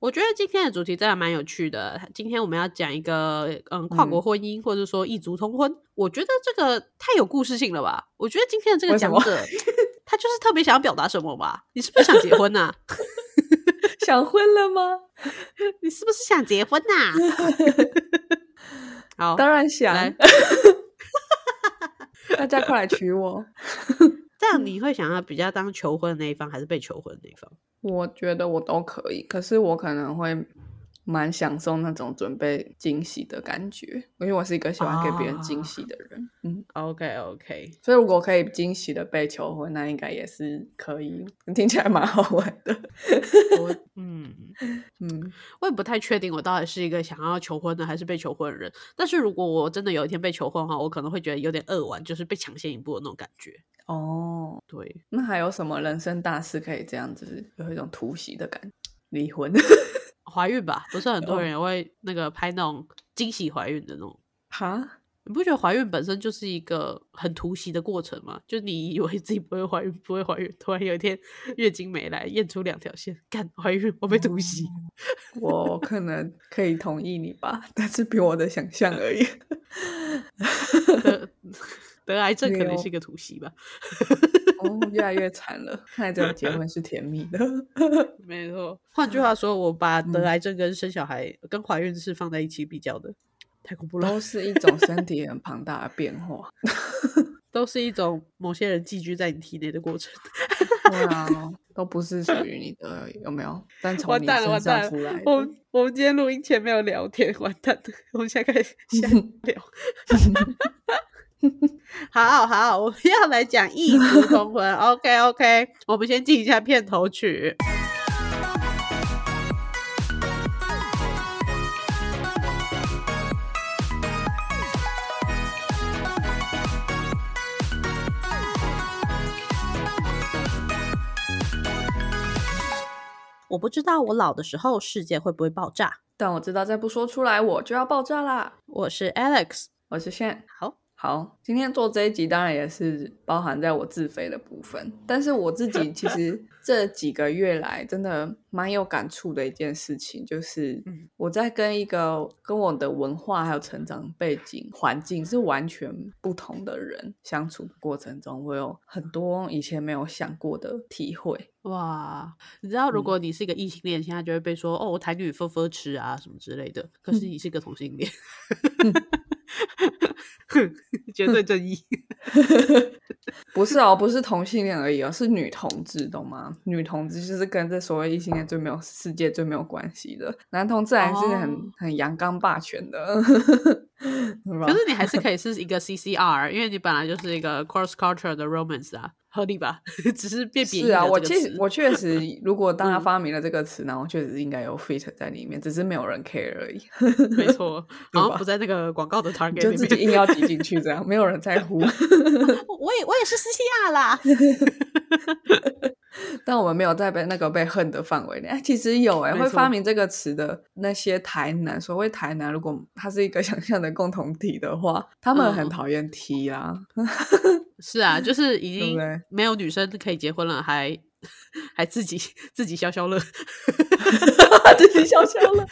我觉得今天的主题真的蛮有趣的。今天我们要讲一个嗯跨国婚姻，或者说异族通婚。我觉得这个太有故事性了吧？我觉得今天的这个讲者，他就是特别想要表达什么吧？你是不是想结婚呐？想婚了吗？你是不是想结婚呐？好，当然想。大家快来娶我！这样你会想要比较当求婚的那一方，还是被求婚的那一方？我觉得我都可以，可是我可能会。蛮享受那种准备惊喜的感觉，因为我是一个喜欢给别人惊喜的人。嗯，OK OK，所以如果可以惊喜的被求婚，那应该也是可以，听起来蛮好玩的。我嗯嗯，我也不太确定我到底是一个想要求婚的还是被求婚的人。但是如果我真的有一天被求婚的话，我可能会觉得有点扼腕，就是被抢先一步的那种感觉。哦，对，那还有什么人生大事可以这样子有一种突袭的感觉？离婚。怀孕吧，不是很多人会那个拍那种惊喜怀孕的那种。哈，你不觉得怀孕本身就是一个很突袭的过程吗？就你以为自己不会怀孕，不会怀孕，突然有一天月经没来，验出两条线，干怀孕，我被突袭。我可能可以同意你吧，但是比我的想象而已。得癌症可能是一个突袭吧。哦，越来越惨了。看来这个结婚是甜蜜的，没错。换句话说，我把得癌症跟生小孩、跟怀孕是放在一起比较的，太恐怖了。都是一种身体很庞大的变化，都是一种某些人寄居在你体内的过程。对啊，都不是属于你的，有没有？但从你身上出来。我我们今天录音前没有聊天，完蛋了。我们现在开始先 聊。好好，我们要来讲异族通婚。OK OK，我们先进一下片头曲。我不知道我老的时候世界会不会爆炸，但我知道再不说出来我就要爆炸啦。我是 Alex，我是 Shan，好。好，今天做这一集当然也是包含在我自肥的部分，但是我自己其实 这几个月来真的蛮有感触的一件事情，就是我在跟一个跟我的文化还有成长背景环境是完全不同的人相处的过程中，我有很多以前没有想过的体会。哇，你知道如果你是一个异性恋，现在就会被说哦台女分分吃啊什么之类的，可是你是个同性恋。绝对正义，不是哦，不是同性恋而已哦，是女同志，懂吗？女同志就是跟这所谓异性恋最没有世界最没有关系的，男同志还是很很阳刚霸权的。可是你还是可以是一个 CCR，因为你本来就是一个 cross culture 的 romance 啊。合理吧？只是变贬义。是啊，我确我确实，如果当他发明了这个词，然后确实应该有 fit 在里面，只是没有人 care 而已。没错，然后不在那个广告的 target 就自己硬要挤进去，这样没有人在乎。我也我也是 C R 啦。但我们没有在被那个被恨的范围内。哎，其实有哎，会发明这个词的那些台南，所谓台南，如果它是一个想象的共同体的话，他们很讨厌 T 啊。是啊，就是已 经没有女生可以结婚了，还还自己 自己消消乐，自己消消乐。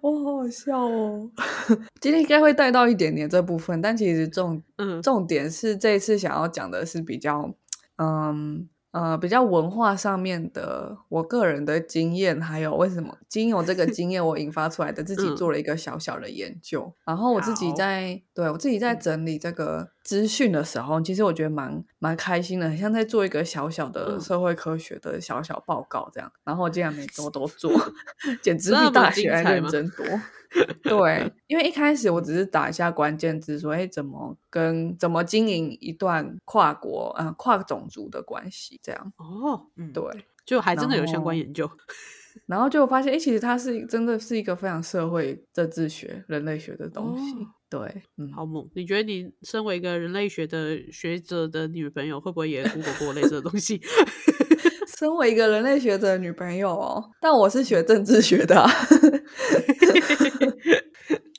我好好笑哦！今天应该会带到一点点这部分，但其实重嗯重点是这一次想要讲的是比较嗯。呃，比较文化上面的，我个人的经验，还有为什么经由这个经验，我引发出来的自己做了一个小小的研究，然后我自己在对我自己在整理这个资讯的时候，其实我觉得蛮蛮开心的，很像在做一个小小的社会科学的小小报告这样，然后我竟然每周都做，简直比大学还认真多。对，因为一开始我只是打一下关键字，说哎，怎么跟怎么经营一段跨国啊跨种族的关系这样。哦，嗯，对，就还真的有相关研究，然后就发现，哎，其实它是真的是一个非常社会政治学、人类学的东西。对，嗯，好猛！你觉得你身为一个人类学的学者的女朋友，会不会也 读过类似的东西？身为一个人类学者的女朋友哦，但我是学政治学的。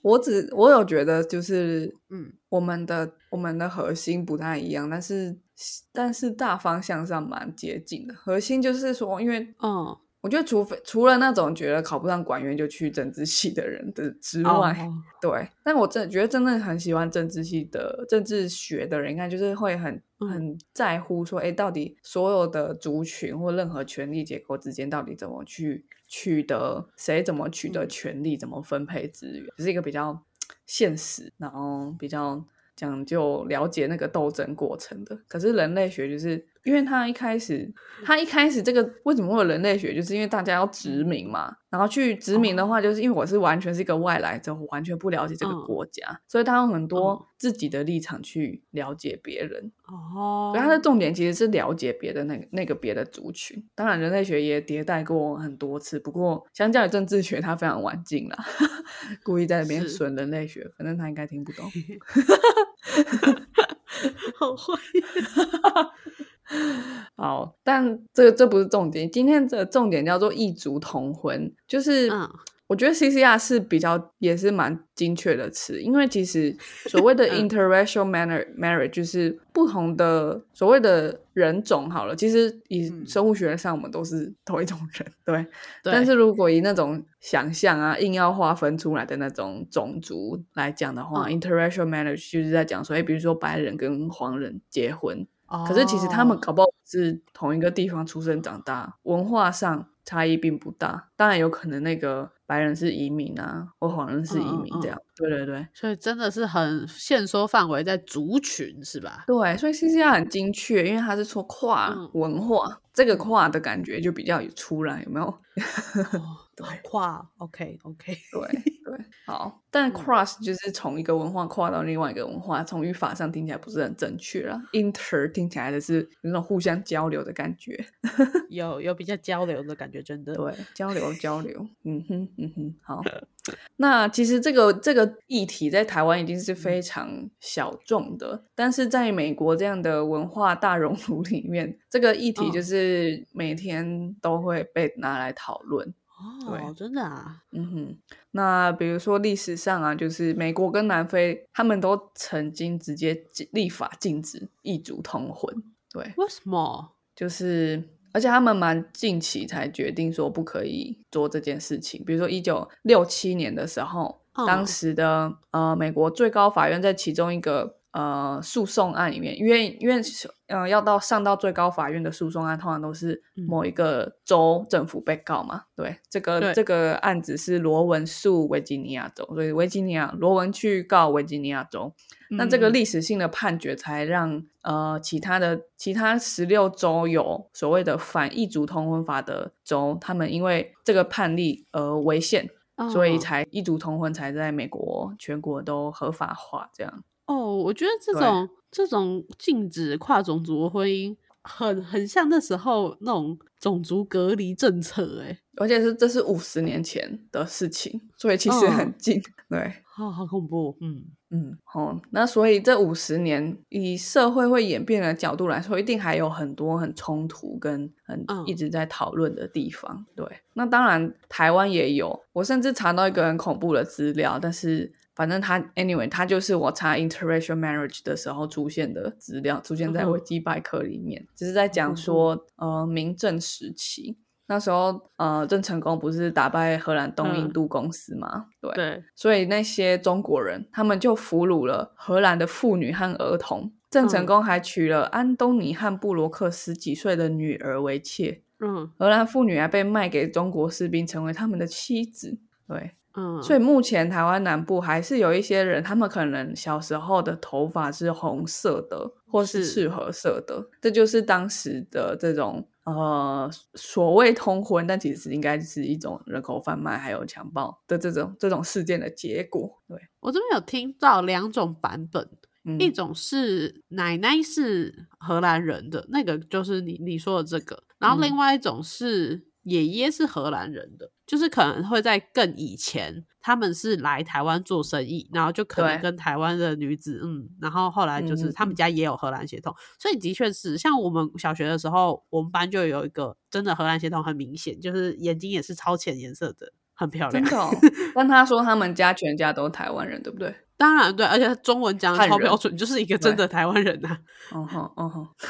我只我有觉得就是，嗯，我们的我们的核心不太一样，但是但是大方向上蛮接近的。核心就是说，因为嗯。我觉得除非除了那种觉得考不上管院就去政治系的人的之外，对，但我真的觉得真的很喜欢政治系的政治学的人，应该就是会很很在乎说，哎，到底所有的族群或任何权力结构之间到底怎么去取得，谁怎么取得权力，怎么分配资源，是一个比较现实，然后比较。讲究了解那个斗争过程的，可是人类学就是因为他一开始，他一开始这个为什么会有人类学，就是因为大家要殖民嘛。然后去殖民的话，就是因为我是完全是一个外来者，我完全不了解这个国家，所以他用很多自己的立场去了解别人。哦，所以他的重点其实是了解别的那个那个别的族群。当然，人类学也迭代过很多次，不过相较于政治学，他非常晚进了。故意在那边损人类学，反正他应该听不懂。好坏。好，但这这不是重点。今天的重点叫做异族同婚，就是我觉得 CCR 是比较也是蛮精确的词，因为其实所谓的 interracial marriage 就是不同的所谓的人种。好了，其实以生物学上我们都是同一种人，对。但是如果以那种想象啊，硬要划分出来的那种种族来讲的话，interracial marriage 就是在讲说，哎，比如说白人跟黄人结婚。可是其实他们搞不好是同一个地方出生长大，文化上差异并不大。当然有可能那个白人是移民啊，或黄人是移民这样。对对对，所以真的是很限缩范围在族群是吧？对，所以 C C R 很精确，因为他是说跨文化，这个跨的感觉就比较有出来，有没有？跨，OK OK，对对，好，但 cross 就是从一个文化跨到另外一个文化，从语法上听起来不是很正确了。inter 听起来的是那种互相交流的感觉，有有比较交流的感觉，真的对，交流交流，嗯哼嗯哼，好。那其实这个这个议题在台湾已经是非常小众的，但是在美国这样的文化大熔炉里面，这个议题就是每天都会被拿来讨论。哦，真的啊，嗯哼。那比如说历史上啊，就是美国跟南非，他们都曾经直接立法禁止异族通婚。对，为什么？就是。而且他们蛮近期才决定说不可以做这件事情。比如说一九六七年的时候，当时的呃美国最高法院在其中一个呃诉讼案里面，因为因为嗯要到上到最高法院的诉讼案，通常都是某一个州政府被告嘛。对，这个这个案子是罗文诉维吉尼亚州，所以维吉尼亚罗文去告维吉尼亚州。那这个历史性的判决才让呃其他的其他十六州有所谓的反异族通婚法的州，他们因为这个判例而违宪，所以才异族通婚才在美国全国都合法化。这样哦，我觉得这种这种禁止跨种族婚姻，很很像那时候那种种族隔离政策，哎，而且是这是五十年前的事情，所以其实很。近，对，好好恐怖，嗯。嗯，好，那所以这五十年以社会会演变的角度来说，一定还有很多很冲突跟很一直在讨论的地方。对，那当然台湾也有，我甚至查到一个很恐怖的资料，但是反正他 anyway，他就是我查 interracial marriage 的时候出现的资料，出现在维基百科里面，只是在讲说呃明正时期。那时候，呃，郑成功不是打败荷兰东印度公司吗？对，所以那些中国人他们就俘虏了荷兰的妇女和儿童。郑成功还娶了安东尼和布罗克十几岁的女儿为妾。嗯，荷兰妇女还被卖给中国士兵，成为他们的妻子。对，嗯，所以目前台湾南部还是有一些人，他们可能小时候的头发是红色的，或是赤褐色的，这就是当时的这种。呃，所谓通婚，但其实应该是一种人口贩卖还有强暴的这种这种事件的结果。对我这边有听到两种版本，一种是奶奶是荷兰人的那个，就是你你说的这个，然后另外一种是。爷爷是荷兰人的，就是可能会在更以前，他们是来台湾做生意，然后就可能跟台湾的女子，嗯，然后后来就是他们家也有荷兰血统，所以的确是像我们小学的时候，我们班就有一个真的荷兰血统很明显，就是眼睛也是超浅颜色的很漂亮。真的，但他说他们家全家都是台湾人，对不对？当然对，而且中文讲的超标准，就是一个真的台湾人呐。嗯哼，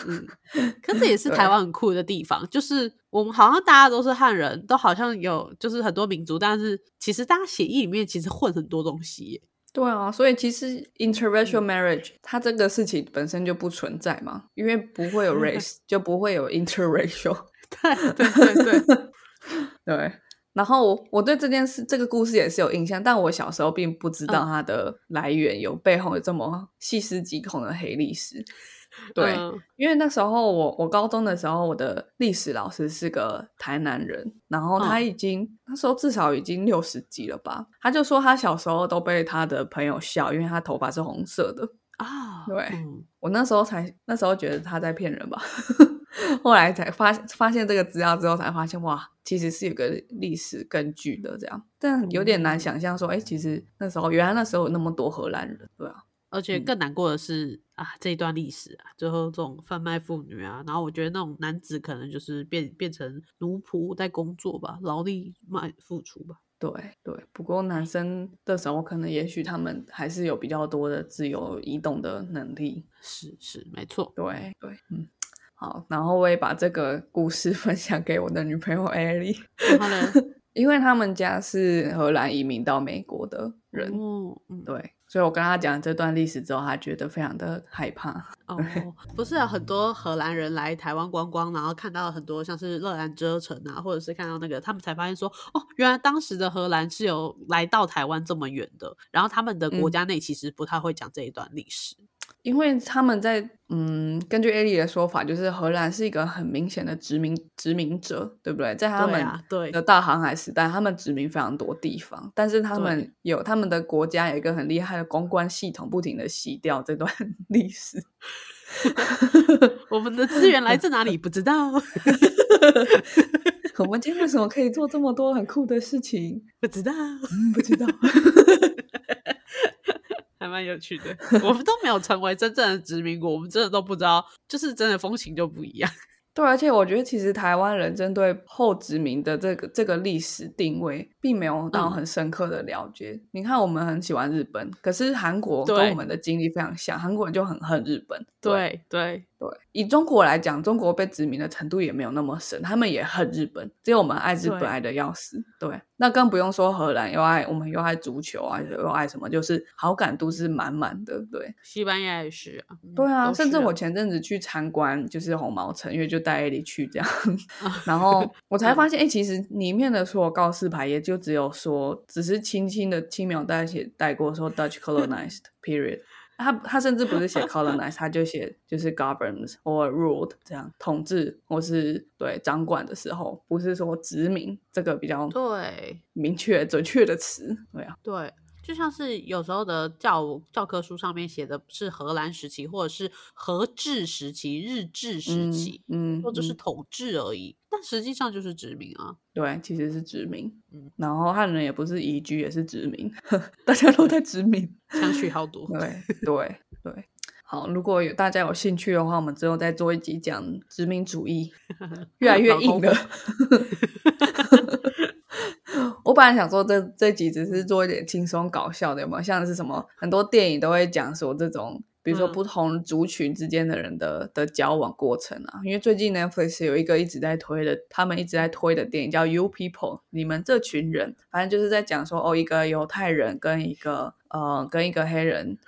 嗯。可是也是台湾很酷的地方，就是我们好像大家都是汉人，都好像有就是很多民族，但是其实大家协议里面其实混很多东西。对啊，所以其实 interracial marriage 它这个事情本身就不存在嘛，因为不会有 race，就不会有 interracial。对对对对对。然后我对这件事、这个故事也是有印象，但我小时候并不知道它的来源有背后有这么细思极恐的黑历史。对，因为那时候我我高中的时候，我的历史老师是个台南人，然后他已经那时候至少已经六十几了吧，他就说他小时候都被他的朋友笑，因为他头发是红色的啊。对，我那时候才那时候觉得他在骗人吧。后来才发发现这个资料之后，才发现哇，其实是有个历史根据的这样，但有点难想象说，哎，其实那时候原来那时候有那么多荷兰人，对啊，而且更难过的是啊，这一段历史啊，最后这种贩卖妇女啊，然后我觉得那种男子可能就是变变成奴仆在工作吧，劳力卖付出吧，对对，不过男生的时候可能也许他们还是有比较多的自由移动的能力，是是没错，对对，嗯。好，然后我也把这个故事 分享给我的女朋友艾莉。因为他们家是荷兰移民到美国的人，嗯，对，所以我跟他讲这段历史之后，他觉得非常的害怕。哦，不是啊，很多荷兰人来台湾观光，然后看到很多像是乐兰遮城啊，或者是看到那个，他们才发现说，哦，原来当时的荷兰是有来到台湾这么远的，然后他们的国家内其实不太会讲这一段历史。因为他们在嗯，根据艾莉的说法，就是荷兰是一个很明显的殖民殖民者，对不对？在他们的大航海时代，他们殖民非常多地方，但是他们有他们的国家有一个很厉害的公关系统，不停的洗掉这段 历史。我们的资源来自哪里？不知道。我们今天为什么可以做这么多很酷的事情？不知道，不知道。还蛮有趣的，我们都没有成为真正的殖民国，我们真的都不知道，就是真的风情就不一样。对，而且我觉得其实台湾人针对后殖民的这个这个历史定位，并没有到很深刻的了解。你看，我们很喜欢日本，可是韩国跟我们的经历非常像，韩国人就很恨日本。对对。对，以中国来讲，中国被殖民的程度也没有那么深，他们也恨日本，只有我们爱日本爱的要死。对，那更不用说荷兰又爱我们又爱足球啊，又爱什么，就是好感度是满满的。对，西班牙也是啊。对啊，甚至我前阵子去参观，就是红毛城，因为就带艾莉去这样，然后我才发现，哎，其实里面的所有告示牌也就只有说，只是轻轻的轻描淡写带过说 Dutch colonized period。他他甚至不是写 colonize，他就写就是 government or ruled 这样统治或是对掌管的时候，不是说殖民这个比较对明确准确的词，对啊，对。就像是有时候的教教科书上面写的是荷兰时期，或者是荷治时期、日治时期，嗯，或者是统治而已，但实际上就是殖民啊。对，其实是殖民。嗯，然后汉人也不是移居，也是殖民，大家都在殖民，相许好多。对对对，好，如果有大家有兴趣的话，我们之后再做一集讲殖民主义，越来越硬了。我本来想说这这集只是做一点轻松搞笑的，有没有？像是什么很多电影都会讲说这种，比如说不同族群之间的人的的交往过程啊。因为最近 Netflix 有一个一直在推的，他们一直在推的电影叫《You People》，你们这群人，反正就是在讲说哦，一个犹太人跟一个呃跟一个黑人。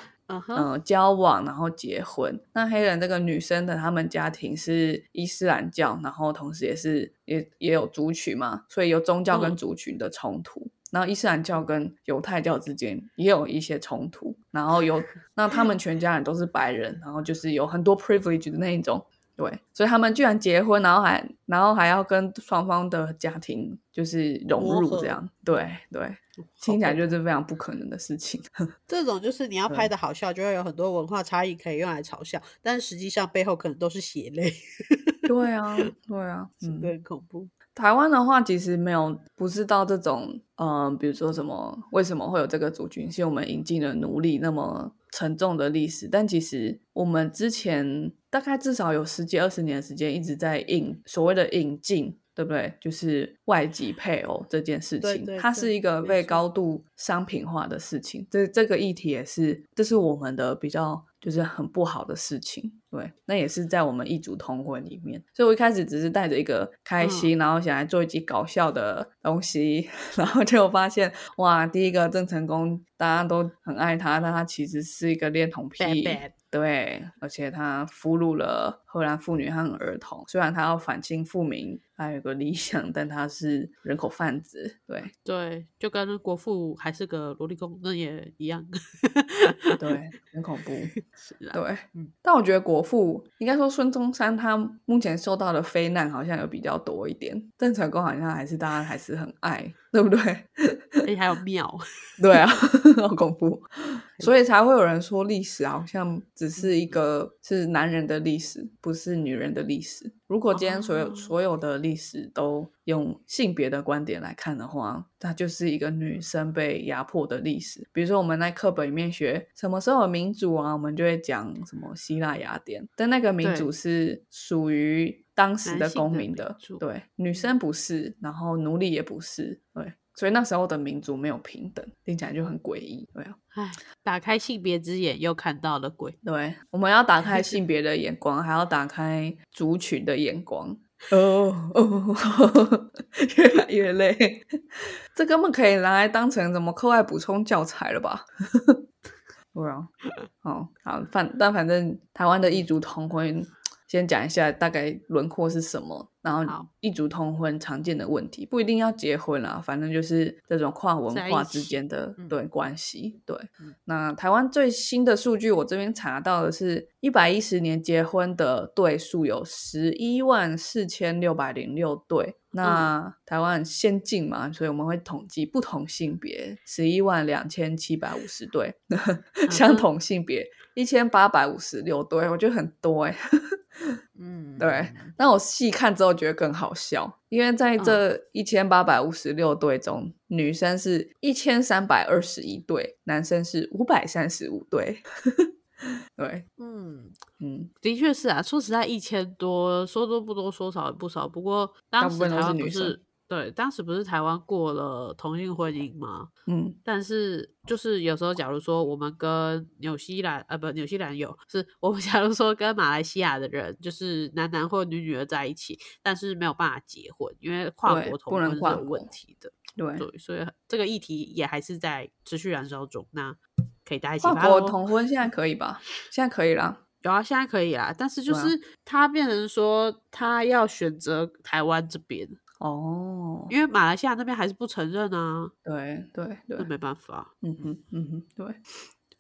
嗯，交往然后结婚。那黑人这个女生的他们家庭是伊斯兰教，然后同时也是也也有族群嘛，所以有宗教跟族群的冲突。然后伊斯兰教跟犹太教之间也有一些冲突。然后有 那他们全家人都是白人，然后就是有很多 privilege 的那一种。对，所以他们居然结婚，然后还然后还要跟双方的家庭就是融入这样。对对。听起来就是非常不可能的事情。这种就是你要拍的好笑，就会有很多文化差异可以用来嘲笑，但实际上背后可能都是血泪。对啊，对啊，嗯，很恐怖。台湾的话，其实没有不知道这种，嗯，比如说什么，为什么会有这个族群是我们引进了奴隶那么沉重的历史。但其实我们之前大概至少有十几二十年的时间一直在引所谓的引进对不对？就是外籍配偶这件事情，它是一个被高度商品化的事情。这这个议题也是，这是我们的比较。就是很不好的事情，对，那也是在我们异族通婚里面，所以我一开始只是带着一个开心，然后想来做一集搞笑的东西，然后结果发现，哇，第一个郑成功大家都很爱他，但他其实是一个恋童癖。对，而且他俘虏了荷兰妇女和儿童。虽然他要反清复明，他有个理想，但他是人口贩子。对对，就跟国父还是个萝莉工，那也一样。对，很恐怖。是啊，对，嗯。但我觉得国父应该说孙中山，他目前受到的非难好像有比较多一点。郑成功好像还是大家还是很爱。对不对？而且还有庙，对啊，好恐怖，所以才会有人说历史好像只是一个是男人的历史，不是女人的历史。如果今天所有所有的历史都用性别的观点来看的话，它就是一个女生被压迫的历史。比如说我们在课本里面学什么时候有民主啊，我们就会讲什么希腊雅典，但那个民主是属于。当时的公民的对女生不是，然后奴隶也不是，对，所以那时候的民族没有平等，听起来就很诡异，对啊。唉，打开性别之眼又看到了鬼，对，我们要打开 性别的眼光，还要打开族群的眼光。哦哦，越来越累，这根本可以拿来当成什么课外补充教材了吧？对啊，哦好，反但反正台湾的异族同婚。先讲一下大概轮廓是什么，然后异族通婚常见的问题，不一定要结婚啦，反正就是这种跨文化之间的对关系。对，那台湾最新的数据，我这边查到的是一百一十年结婚的对数有十一万四千六百零六对。那台湾先进嘛，所以我们会统计不同性别十一万两千七百五十对，相同性别一千八百五十六对，我觉得很多哎。嗯，对。那我细看之后觉得更好笑，因为在这一千八百五十六对中，女生是一千三百二十一对，男生是五百三十五对。对，嗯嗯，的确是啊。说实在，一千多，说多不多，说少也不少。不过当时台湾不是。对，当时不是台湾过了同性婚姻吗？嗯，但是就是有时候，假如说我们跟纽西兰，呃，不，纽西兰有，是我们 假如说跟马来西亚的人，就是男男或女女的在一起，但是没有办法结婚，因为跨国同婚是有问题的。对，所以这个议题也还是在持续燃烧中。那可以大家一起跨国同婚现在可以吧？现在可以了，有啊，现在可以啦。但是就是他变成说，他要选择台湾这边。哦，因为马来西亚那边还是不承认啊。对对对，那没办法。嗯哼嗯哼，对，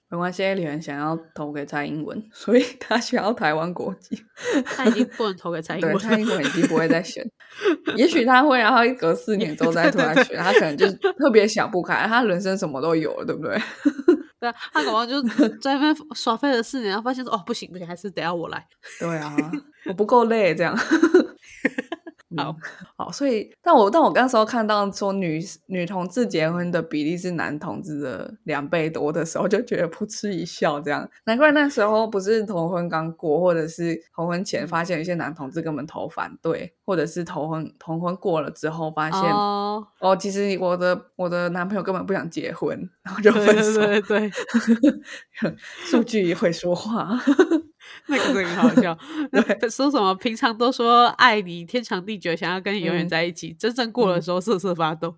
没关系。李元想要投给蔡英文，所以 他需要台湾国籍。他已经不能投给蔡 英文，蔡英文已经不会再选。也许他会，然后隔四年之后再突然选。他可能就特别想不开，他人生什么都有了，对不对？对啊，他可能就在那边耍废了四年，然后发现说：“哦，不行不行，还是得要我来。”对啊，我不够累，这样。好好，所以，但我但我那时候看到说女女同志结婚的比例是男同志的两倍多的时候，就觉得噗嗤一笑，这样。难怪那时候不是同婚刚过，或者是同婚前发现有些男同志根本投反对，或者是同婚同婚过了之后发现哦，哦其实我的我的男朋友根本不想结婚，然后就分手。对对对，数据也会说话。那个很好笑，说什么平常都说爱你天长地久，想要跟你永远在一起，真正过的时候瑟瑟发抖，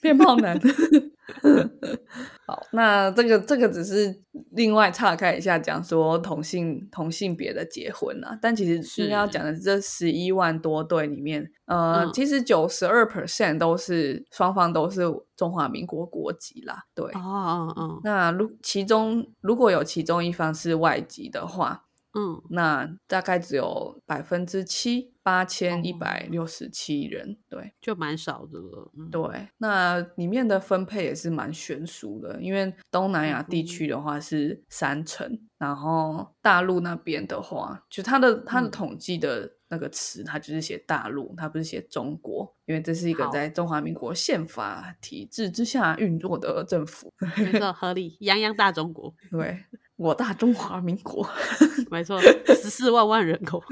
变胖男。好，那这个这个只是另外岔开一下讲说同性同性别的结婚啊，但其实是要讲的这十一万多对里面，呃，其实九十二 percent 都是双方都是中华民国国籍啦，对，哦哦哦，那如其中如果有其中一方是外籍的话。嗯，那大概只有百分之七，八千一百六十七人，对，就蛮少的了。对，那里面的分配也是蛮悬殊的，因为东南亚地区的话是三成，然后大陆那边的话，就它的它的统计的那个词，它就是写大陆，它不是写中国，因为这是一个在中华民国宪法体制之下运作的政府，没错，合理，泱泱大中国。对。我大中华民国，没错，十四万万人口。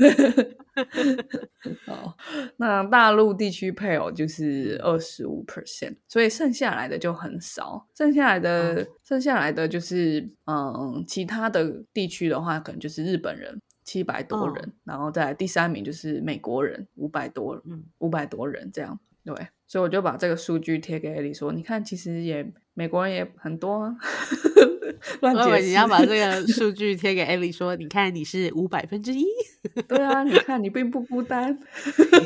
哦，那大陆地区配偶就是二十五 percent，所以剩下来的就很少。剩下来的，剩下来的就是，嗯，其他的地区的话，可能就是日本人七百多人，然后再第三名就是美国人五百多，嗯，五百多人这样。对，所以我就把这个数据贴给艾莉说，你看，其实也美国人也很多啊。乱解释，你要把这个数据贴给艾莉说，你看你是五百分之一。对啊，你看你并不孤单。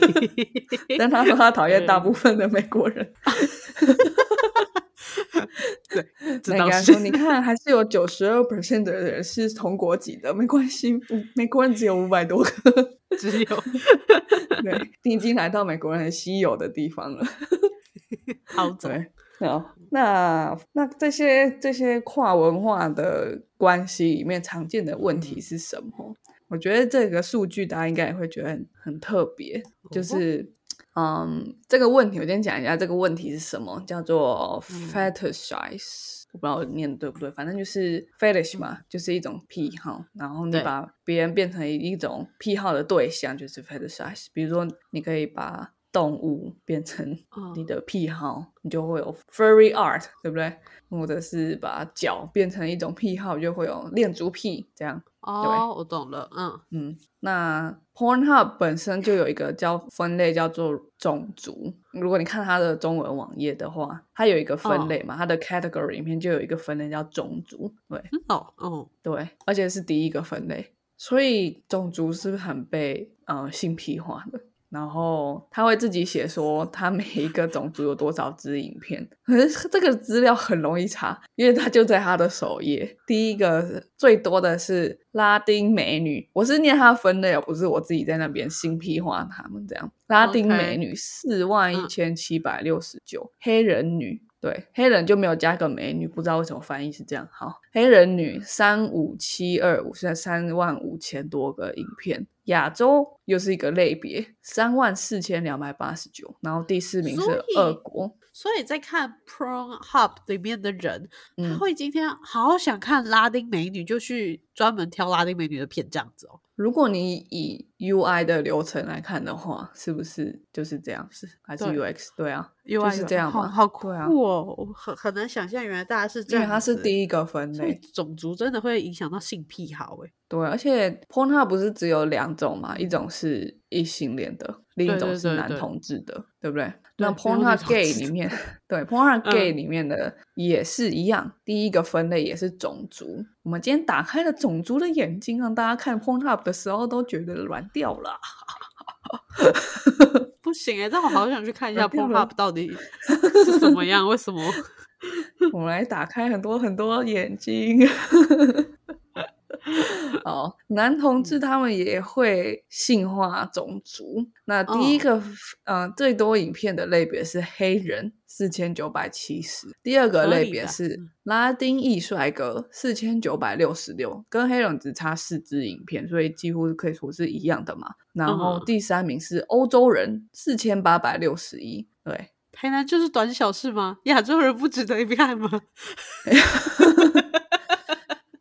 但他说他讨厌大部分的美国人。对，那应该说，你看还是有九十二 percent 的人是同国籍的，没关系，美国人只有五百多个，只有。对，你已经来到美国人很稀有的地方了。好，对。好，那那这些这些跨文化的关系里面常见的问题。是什么？我觉得这个数据大家应该也会觉得很很特别，就是嗯，这个问题我先讲一下这个问题是什么，叫做 fetishize，我不知道念对不对，反正就是 fetish 嘛，就是一种癖好，然后你把别人变成一种癖好的对象，就是 fetishize。比如说，你可以把动物变成你的癖好，你就会有 furry art，对不对？或者是把脚变成一种癖好，就会有恋足癖这样。哦，我懂了。嗯嗯，那 Pornhub 本身就有一个叫分类叫做种族。如果你看它的中文网页的话，它有一个分类嘛，它的 category 里面就有一个分类叫种族。对，哦，哦，对，而且是第一个分类，所以种族是不是很被呃性癖化的？然后他会自己写说他每一个种族有多少支影片，可是这个资料很容易查，因为他就在他的首页。第一个最多的是拉丁美女，我是念他分类，不是我自己在那边新批化他们这样。拉丁美女四万一千七百六十九，黑人女。对，黑人就没有加个美女，不知道为什么翻译是这样。好，黑人女三五七二五，现在三万五千多个影片。亚洲又是一个类别，三万四千两百八十九，然后第四名是俄国。所以在看 Pro Hub 里面的人，他会今天好想看拉丁美女，就去专门挑拉丁美女的片这样子哦。如果你以 UI 的流程来看的话，是不是就是这样？是还是 UX？对啊，UI 是这样吗？好酷啊！我很很难想象，原来大家是这样。因为它是第一个分类，种族真的会影响到性癖好诶。对，而且 Pornhub 不是只有两种嘛？一种是异性恋的，另一种是男同志的，对不对？那 Pornhub Gay 里面，对 Pornhub Gay 里面的也是一样，第一个分类也是种族。我们今天打开了种族的眼睛，让大家看 Pornhub 的时候都觉得软掉了。不行哎，但我好想去看一下 Pornhub 到底 是什么样？为什么？我们来打开很多很多眼睛。哦，男同志他们也会性化种族。那第一个，呃，最多影片的类别是黑人，四千九百七十；第二个类别是拉丁裔帅哥，四千九百六十六，跟黑人只差四支影片，所以几乎可以说是一样的嘛。然后第三名是欧洲人，四千八百六十一。对，台南就是短小事吗？亚洲人不值得一看吗？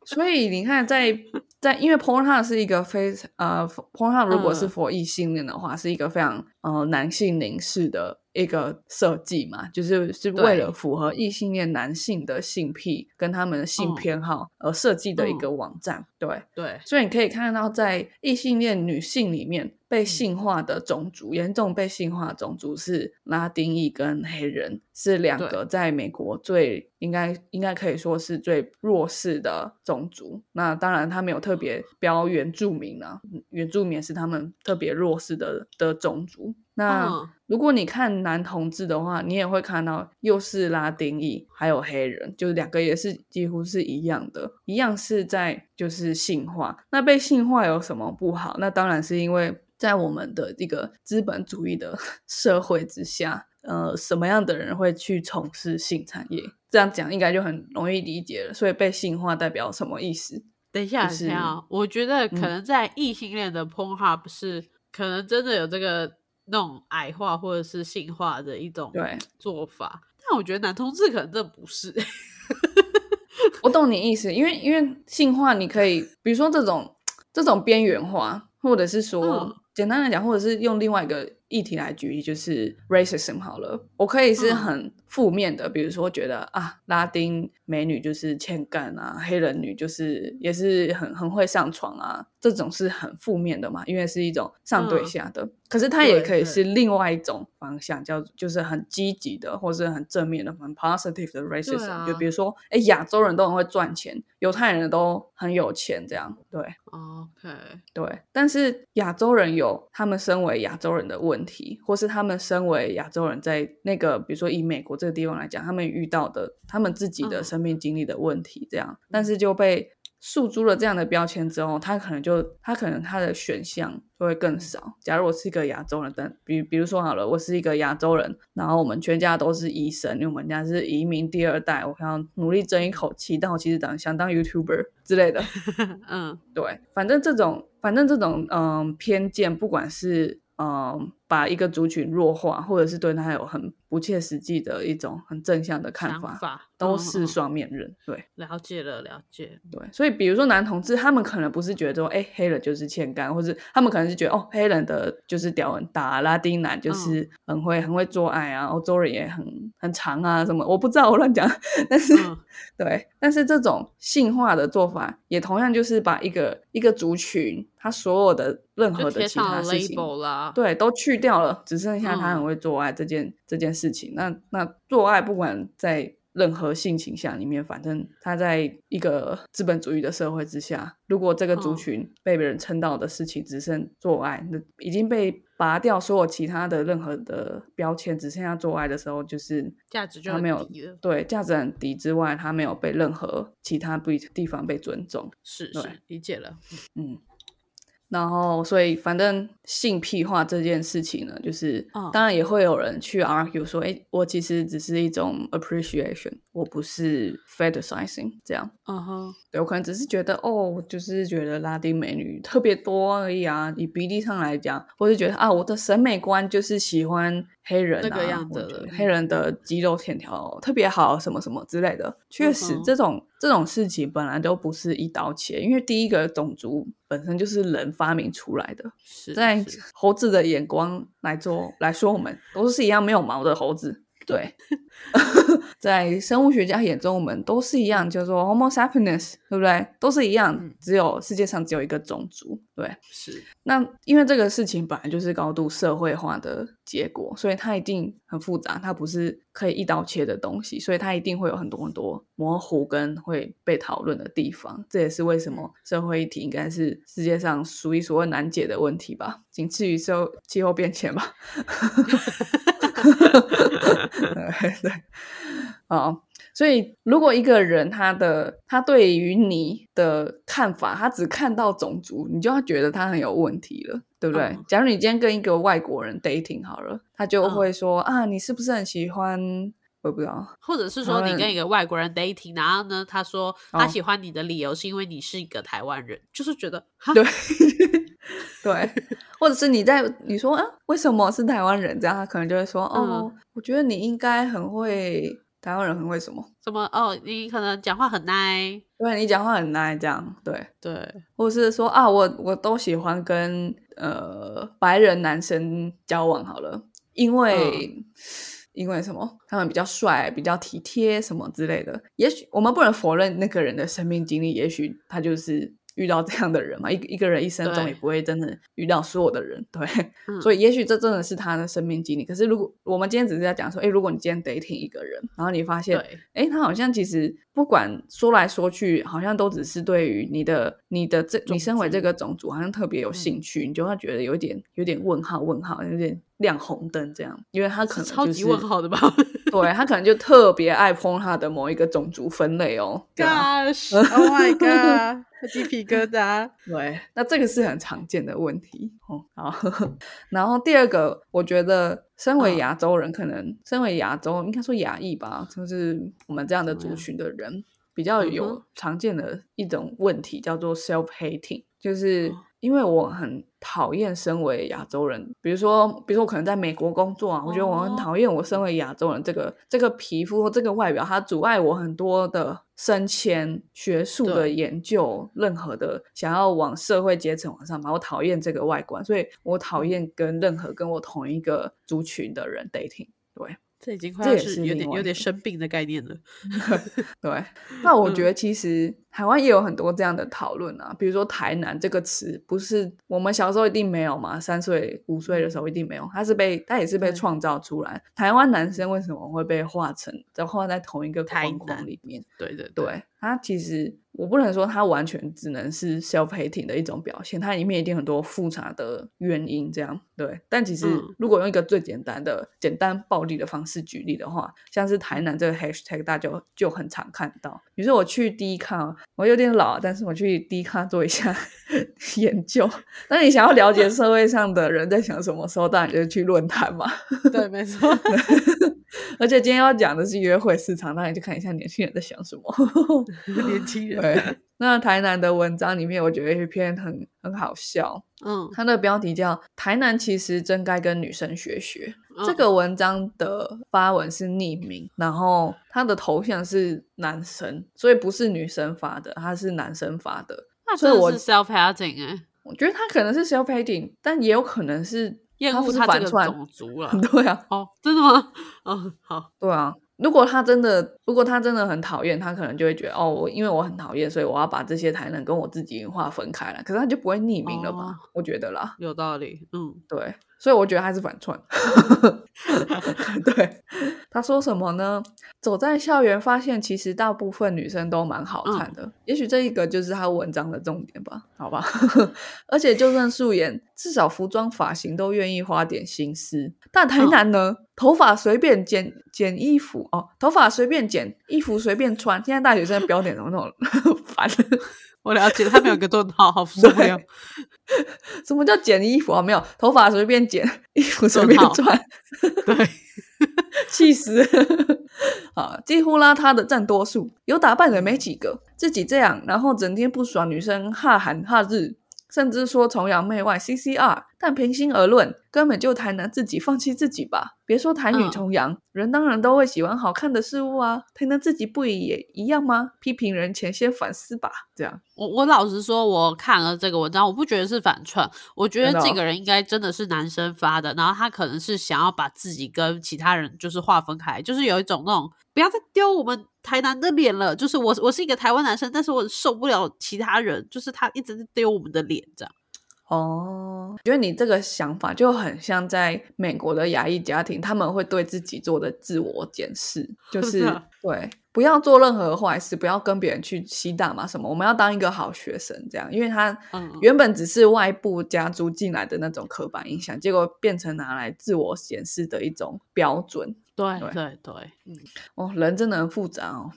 所以你看，在在因为 Pornhub 是一个非常呃，Pornhub 如果是 for 异性恋的话，是一个非常呃男性凝视的一个设计嘛，就是是为了符合异性恋男性的性癖跟他们的性偏好而设计的一个网站。对对，所以你可以看到，在异性恋女性里面。被性化的种族，严重被性化的种族是拉丁裔跟黑人，是两个在美国最应该应该可以说是最弱势的种族。那当然，他没有特别标原住民啊，原住民是他们特别弱势的的种族。那如果你看男同志的话，你也会看到又是拉丁裔，还有黑人，就是两个也是几乎是一样的，一样是在就是性化。那被性化有什么不好？那当然是因为。在我们的这个资本主义的 社会之下，呃，什么样的人会去从事性产业？这样讲应该就很容易理解了。所以被性化代表什么意思？等一下，等一下，我觉得可能在异性恋的 Pornhub 是可能真的有这个那种矮化或者是性化的一种对做法，但我觉得男同志可能这不是。我懂你意思，因为因为性化你可以，比如说这种这种边缘化，或者是说简单来讲，或者是用另外一个。议题来举例，就是 racism 好了，我可以是很负面的，比如说觉得啊，拉丁美女就是欠干啊，黑人女就是也是很很会上床啊，这种是很负面的嘛，因为是一种上对下的。可是它也可以是另外一种方向，叫就是很积极的，或是很正面的，很 positive 的 racism。就比如说，哎，亚洲人都很会赚钱，犹太人都很有钱，这样对。OK，对。但是亚洲人有他们身为亚洲人的问。问题，或是他们身为亚洲人，在那个比如说以美国这个地方来讲，他们遇到的他们自己的生命经历的问题，这样，但是就被诉诸了这样的标签之后，他可能就他可能他的选项就会更少。假如我是一个亚洲人，但比比如说好了，我是一个亚洲人，然后我们全家都是医生，因为我们家是移民第二代，我要努力争一口气，但我其实当想当 YouTuber 之类的。嗯，对，反正这种反正这种嗯偏见，不管是。嗯，把一个族群弱化，或者是对他有很不切实际的一种很正向的看法，都是双面人。对，了解了，了解。对，所以比如说男同志，他们可能不是觉得说，哎，黑人就是欠干，或者他们可能是觉得，哦，黑人的就是屌很大，拉丁男就是很会很会做爱啊，欧洲人也很很长啊，什么我不知道，我乱讲。但是，对，但是这种性化的做法，也同样就是把一个一个族群。他所有的任何的其他事情，对，都去掉了，只剩下他很会做爱这件这件事情。那那做爱不管在任何性倾向里面，反正他在一个资本主义的社会之下，如果这个族群被别人称道的事情只剩做爱，那已经被拔掉所有其他的任何的标签，只剩下做爱的时候，就是价值就他没有对价值很低之外，他没有被任何其他不地方被尊重。是是理解了，嗯。然后，所以反正性癖化这件事情呢，就是当然也会有人去 argue 说，哎，我其实只是一种 appreciation，我不是 fetishizing 这样。嗯哼，对我可能只是觉得，哦，就是觉得拉丁美女特别多而已啊。以比例上来讲，或是觉得啊，我的审美观就是喜欢。黑人那个样子，黑人的肌肉线条特别好，什么什么之类的。确实，这种这种事情本来都不是一刀切，因为第一个种族本身就是人发明出来的，是在猴子的眼光来做来说，我们都是一样没有毛的猴子。对，在生物学家眼中，我们都是一样，叫做 Homo sapiens，对不对？都是一样，只有世界上只有一个种族。对，是。那因为这个事情本来就是高度社会化的结果，所以它一定很复杂，它不是可以一刀切的东西，所以它一定会有很多很多模糊跟会被讨论的地方。这也是为什么社会议题应该是世界上数一数二难解的问题吧，仅次于受气候变迁吧。对，啊，所以如果一个人他的他对于你的看法，他只看到种族，你就要觉得他很有问题了，对不对？假如你今天跟一个外国人 dating 好了，他就会说啊，你是不是很喜欢？我不知道，或者是说你跟一个外国人 dating，然后呢，他说他喜欢你的理由是因为你是一个台湾人，就是觉得对。对，或者是你在你说啊，为什么是台湾人？这样他可能就会说哦，我觉得你应该很会台湾人很会什么？什么哦，你可能讲话很 nice，对你讲话很 nice，这样对对，或者是说啊，我我都喜欢跟呃白人男生交往好了，因为因为什么？他们比较帅，比较体贴，什么之类的。也许我们不能否认那个人的生命经历，也许他就是。遇到这样的人嘛，一一个人一生中也不会真的遇到所有的人，对，所以也许这真的是他的生命经历。可是如果我们今天只是在讲说，哎，如果你今天得听一个人，然后你发现，哎，他好像其实不管说来说去，好像都只是对于你的你的这你身为这个种族好像特别有兴趣，你就会觉得有点有点问号问号，有点亮红灯这样，因为他可能超级问号的吧？对他可能就特别爱碰他的某一个种族分类哦。Gosh，Oh my God！鸡皮疙瘩，对，那这个是很常见的问题哦。好，然后第二个，我觉得身为亚洲人，可能身为亚洲，应该说亚裔吧，就是我们这样的族群的人，比较有常见的一种问题，叫做 self hating，就是因为我很讨厌身为亚洲人，比如说，比如说我可能在美国工作啊，我觉得我很讨厌我身为亚洲人这个这个皮肤或这个外表，它阻碍我很多的升迁、学术的研究，任何的想要往社会阶层往上爬，我讨厌这个外观，所以我讨厌跟任何跟我同一个族群的人 dating，对。这已经快要是有点有点生病的概念了。对，那我觉得其实台湾也有很多这样的讨论啊，比如说“台南”这个词，不是我们小时候一定没有嘛？三岁、五岁的时候一定没有，它是被它也是被创造出来。台湾男生为什么会被画成在画在同一个框框里面？对对对，它其实。我不能说它完全只能是 self hating 的一种表现，它里面一定很多复杂的原因，这样对。但其实如果用一个最简单的、简单暴力的方式举例的话，像是台南这个 hashtag，大家就就很常看到。比如说我去 D 卡，我有点老，但是我去低咖做一下 研究。那你想要了解社会上的人在想什么时候，当然就是去论坛嘛。对，没错。而且今天要讲的是约会市场，那你就看一下年轻人在想什么。年轻人。对。那台南的文章里面，我觉得有一篇很很好笑。嗯。它的标题叫《台南其实真该跟女生学学》。这个文章的发文是匿名，然后他的头像是男生，所以不是女生发的，他是男生发的。那所以我是 self hating 哎。我觉得他可能是 self hating，但也有可能是。厌恶他这个种族了，对啊，哦，真的吗？嗯，好，对啊。如果他真的，如果他真的很讨厌，他可能就会觉得，哦，我因为我很讨厌，所以我要把这些才能跟我自己划分开了。可是他就不会匿名了吧？我觉得啦，有道理，嗯，对。所以我觉得他是反串。对，他说什么呢？走在校园，发现其实大部分女生都蛮好看的。也许这一个就是他文章的重点吧？好吧。而且就算素颜，至少服装发型都愿意花点心思。但台南呢？头发随便剪剪衣服哦，头发随便剪衣服随便穿。现在大学生标点怎么那种 烦？我了解，他没有个顿号，好受不了。什么叫剪衣服啊？没有，头发随便剪，衣服随便穿。对，气死！啊，几乎邋遢的占多数，有打扮的没几个。自己这样，然后整天不爽女生，哈韩哈日，甚至说崇洋媚外，CCR。但平心而论，根本就台南自己放弃自己吧。别说台女崇洋，人当然都会喜欢好看的事物啊。台南自己不也一样吗？批评人前先反思吧。这样，我我老实说，我看了这个文章，我不觉得是反串，我觉得这个人应该真的是男生发的，然后他可能是想要把自己跟其他人就是划分开，就是有一种那种不要再丢我们台南的脸了。就是我我是一个台湾男生，但是我受不了其他人，就是他一直在丢我们的脸这样。哦，觉得你这个想法就很像在美国的亚裔家庭，他们会对自己做的自我检视，就是 对，不要做任何坏事，不要跟别人去吸大麻什么，我们要当一个好学生，这样，因为他原本只是外部加租进来的那种刻板印象，结果变成拿来自我显示的一种标准。对对对，嗯，哦，人真的很复杂哦，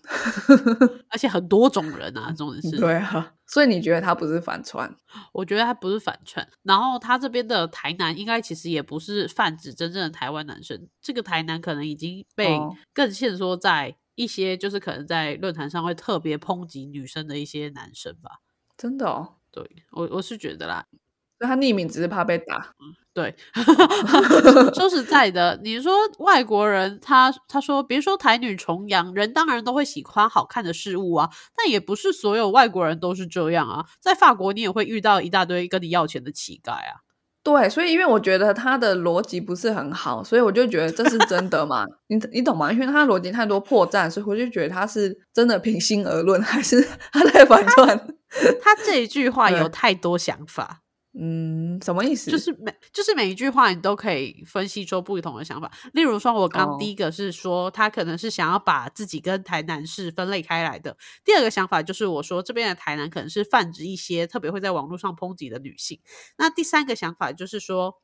而且很多种人啊，重点是。对啊，所以你觉得他不是反串？我觉得他不是反串。然后他这边的台南应该其实也不是泛指真正的台湾男生，这个台南可能已经被更限缩在一些就是可能在论坛上会特别抨击女生的一些男生吧。真的哦，对我我是觉得啦。那他匿名只是怕被打。嗯，对。说实在的，你说外国人，他他说别说台女崇洋，人当然都会喜欢好看的事物啊。但也不是所有外国人都是这样啊。在法国，你也会遇到一大堆跟你要钱的乞丐啊。对，所以因为我觉得他的逻辑不是很好，所以我就觉得这是真的嘛？你你懂吗？因为他逻辑太多破绽，所以我就觉得他是真的。平心而论，还是他在反转？他这一句话有太多想法。嗯，什么意思？就是每就是每一句话，你都可以分析出不同的想法。例如说，我刚第一个是说，他可能是想要把自己跟台南市分类开来的。第二个想法就是我说这边的台南可能是泛指一些特别会在网络上抨击的女性。那第三个想法就是说，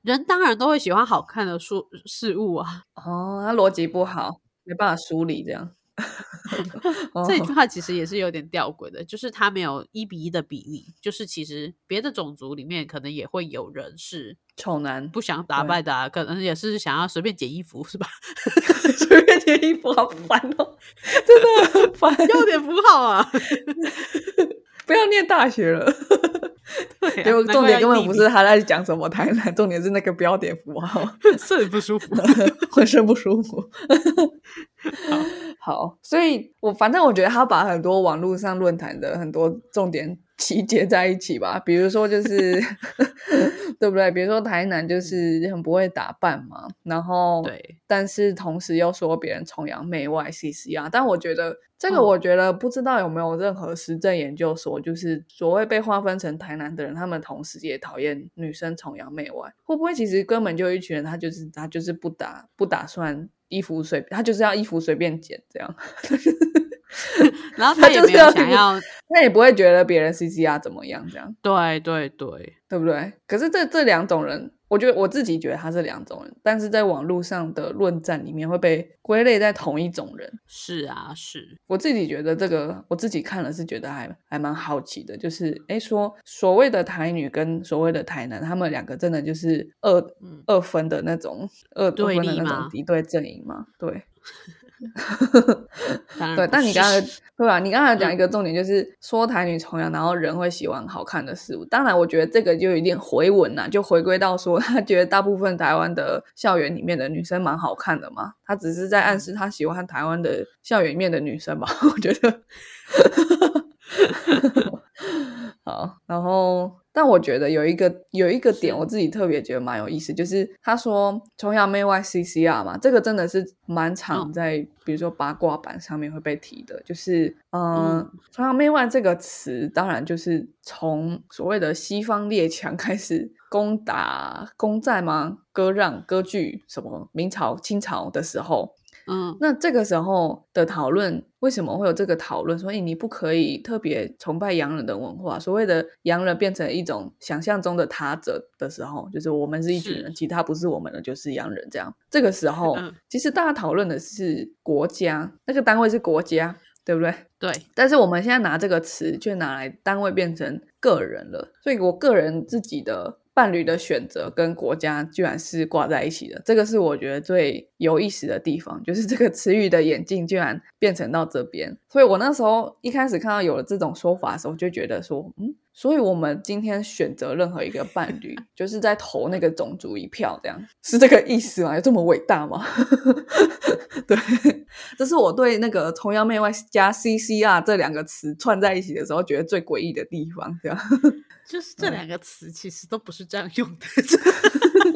人当然都会喜欢好看的书事物啊。哦，他逻辑不好，没办法梳理这样。这句话其实也是有点吊诡的，就是他没有一比一的比例，就是其实别的种族里面可能也会有人是丑男，不想打扮的，可能也是想要随便剪衣服，是吧？随便剪衣服好烦哦，真的很烦，有点符号啊，不要念大学了。对，重点根本不是他在讲什么台南，重点是那个标点符号，是很不舒服，浑身不舒服。好，好所以我反正我觉得他把很多网络上论坛的很多重点。集结在一起吧，比如说就是，对不对？比如说台南就是很不会打扮嘛，然后对，但是同时又说别人崇洋媚外、C C 啊。但我觉得这个，我觉得不知道有没有任何实证研究说，就是所谓被划分成台南的人，他们同时也讨厌女生崇洋媚外，会不会其实根本就一群人，他就是他就是不打不打算衣服随，他就是要衣服随便剪这样。然后 他也没有想要，他也不会觉得别人 C C R 怎么样，这样对对对，对不对？可是这这两种人，我觉得我自己觉得他是两种人，但是在网络上的论战里面会被归类在同一种人。是啊，是我自己觉得这个，我自己看了是觉得还还蛮好奇的，就是哎，说所谓的台女跟所谓的台南，他们两个真的就是二二分的那种二分的那种敌对阵营吗？对。对，但你刚才对吧？你刚才讲一个重点，就是说台女崇洋，然后人会喜欢好看的事物。当然，我觉得这个就有点回文了，就回归到说，他觉得大部分台湾的校园里面的女生蛮好看的嘛。他只是在暗示他喜欢台湾的校园里面的女生吧？我觉得。好，然后，但我觉得有一个有一个点，我自己特别觉得蛮有意思，就是他说崇洋媚外 C C R 嘛，这个真的是蛮常在比如说八卦版上面会被提的，就是嗯，崇洋媚外这个词，当然就是从所谓的西方列强 开始攻打攻占吗？割让割据什么明朝清朝的时候。嗯，那这个时候的讨论，为什么会有这个讨论？所以你不可以特别崇拜洋人的文化。所谓的洋人变成一种想象中的他者的时候，就是我们是一群人，其他不是我们的就是洋人。这样，这个时候，其实大家讨论的是国家，那个单位是国家，对不对？对。但是我们现在拿这个词，却拿来单位变成个人了。所以我个人自己的。伴侣的选择跟国家居然是挂在一起的，这个是我觉得最有意思的地方，就是这个词语的眼镜居然变成到这边。所以我那时候一开始看到有了这种说法的时候，就觉得说，嗯，所以我们今天选择任何一个伴侣，就是在投那个种族一票，这样是这个意思吗？有这么伟大吗？对，这是我对那个崇洋媚外加 C C R 这两个词串在一起的时候，觉得最诡异的地方，这样。就是这两个词其实都不是这样用的，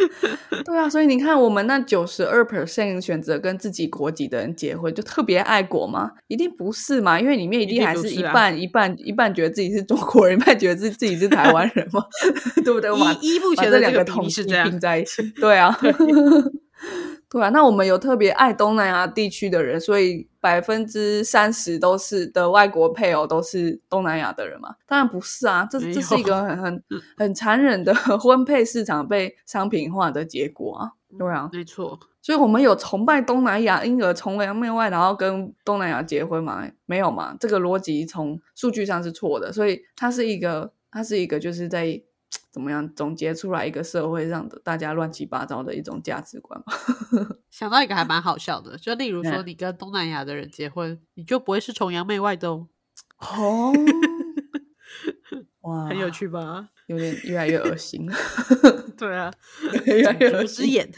对啊，所以你看，我们那九十二 percent 选择跟自己国籍的人结婚，就特别爱国吗？一定不是嘛，因为里面一定还是一半一半一半觉得自己是中国人，一半觉得自自己是台湾人嘛，对不对？一一不觉得两个同是这样并在一起，对啊。对啊，那我们有特别爱东南亚地区的人，所以百分之三十都是的外国配偶都是东南亚的人嘛？当然不是啊，这这是一个很很 很残忍的 婚配市场被商品化的结果啊！对啊，没错。所以我们有崇拜东南亚，因而崇洋媚外，然后跟东南亚结婚嘛？没有嘛？这个逻辑从数据上是错的，所以它是一个，它是一个，就是在。怎么样总结出来一个社会上的大家乱七八糟的一种价值观？想到一个还蛮好笑的，就例如说你跟东南亚的人结婚，你就不会是崇洋媚外的哦。哦，哇，很有趣吧？有点越来越恶心。对啊，越来越恶心。眼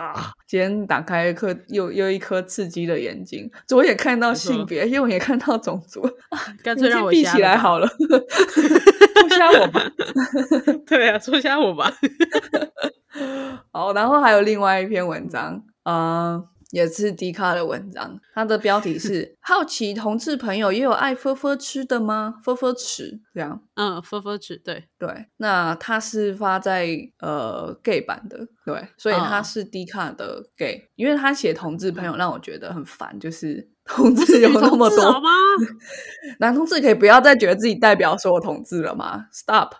啊！今天打开一颗又又一颗刺激的眼睛，左眼看到性别，右眼看到种族，干脆让我闭起来好了。戳瞎我吧，对啊，戳瞎我吧。好，然后还有另外一篇文章，嗯，也是迪卡的文章，它的标题是“ 好奇同志朋友也有爱佛佛吃的吗？佛佛吃这样，嗯，佛佛吃，对对。那它是发在呃 gay 版的，对，所以它是迪卡的 gay，因为他写同志朋友让我觉得很烦，就是。同志有那么多吗？男同志可以不要再觉得自己代表所有同志了吗？Stop！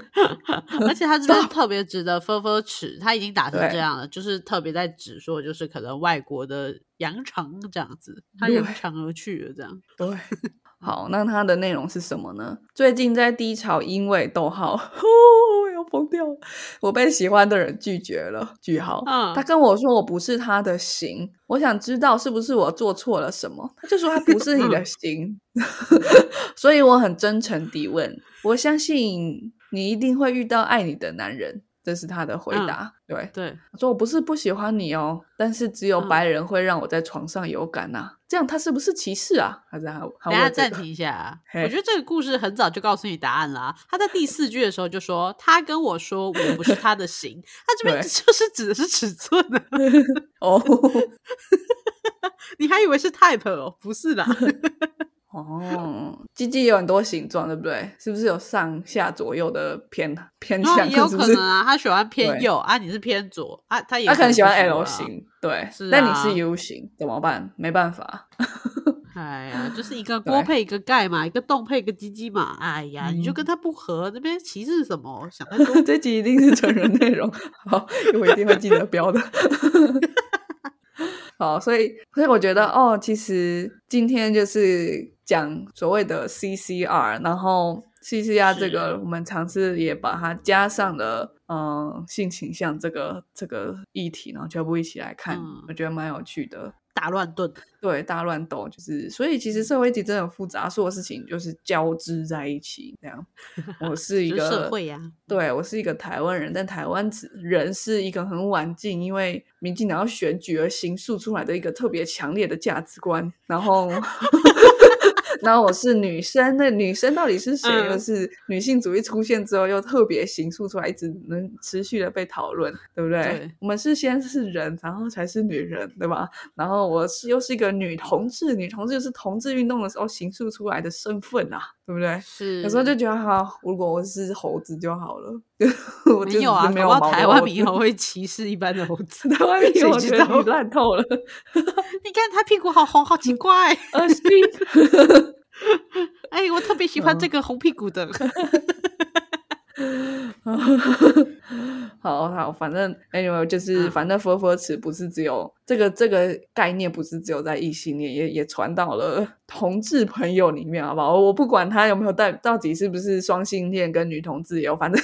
而且他这边特别值得分分尺，他已经打成这样了，就是特别在指说，就是可能外国的扬长这样子，他扬长而去了这样。对。好，那它的内容是什么呢？最近在低潮，因为逗号，要疯掉了。我被喜欢的人拒绝了，句号。嗯，他跟我说我不是他的型，我想知道是不是我做错了什么。他就说他不是你的型，所以我很真诚地问，我相信你一定会遇到爱你的男人。这是他的回答，对对，说我不是不喜欢你哦，但是只有白人会让我在床上有感呐，这样他是不是歧视啊？还是他？等下暂停一下，我觉得这个故事很早就告诉你答案了。他在第四句的时候就说，他跟我说我不是他的型，他这边就 是指的是尺寸呢。哦，你还以为是 type 哦？不是的。哦，鸡鸡有很多形状，对不对？是不是有上下左右的偏偏向？也有可能啊，他喜欢偏右啊，你是偏左啊，他也他可能喜欢 L 型，对，是那你是 U 型，怎么办？没办法。哎呀，就是一个锅配一个盖嘛，一个洞配一个鸡鸡嘛。哎呀，你就跟他不合，这边歧视什么？想太多。这集一定是成人内容，好，我一定会记得标的。好，所以所以我觉得哦，其实今天就是讲所谓的 CCR，然后 CCR 这个我们尝试也把它加上了嗯性倾向这个这个议题，然后全部一起来看，我觉得蛮有趣的。大乱炖，对，大乱斗就是，所以其实社会议题真的很复杂，所有事情就是交织在一起这样。我 是一个社会呀，对我是一个台湾人，但台湾人是一个很晚进，因为民进党要选举而形塑出来的一个特别强烈的价值观，然后。然后我是女生，那女生到底是谁？又是女性主义出现之后又特别形塑出来，一直能持续的被讨论，对不对？我们是先是人，然后才是女人，对吧？然后我是又是一个女同志，女同志是同志运动的时候形塑出来的身份啊，对不对？是有时候就觉得哈，如果我是猴子就好了。没有啊，没有台湾猕猴会歧视一般的猴子，台湾猕猴觉得烂透了。你看他屁股好红，好奇怪，恶心。哎，我特别喜欢这个红屁股的。好好，反正 anyway 就是反正 o r 词不是只有这个这个概念，不是只有在异性恋，也也传到了同志朋友里面，好不好？我不管他有没有带，到底是不是双性恋跟女同志有，反正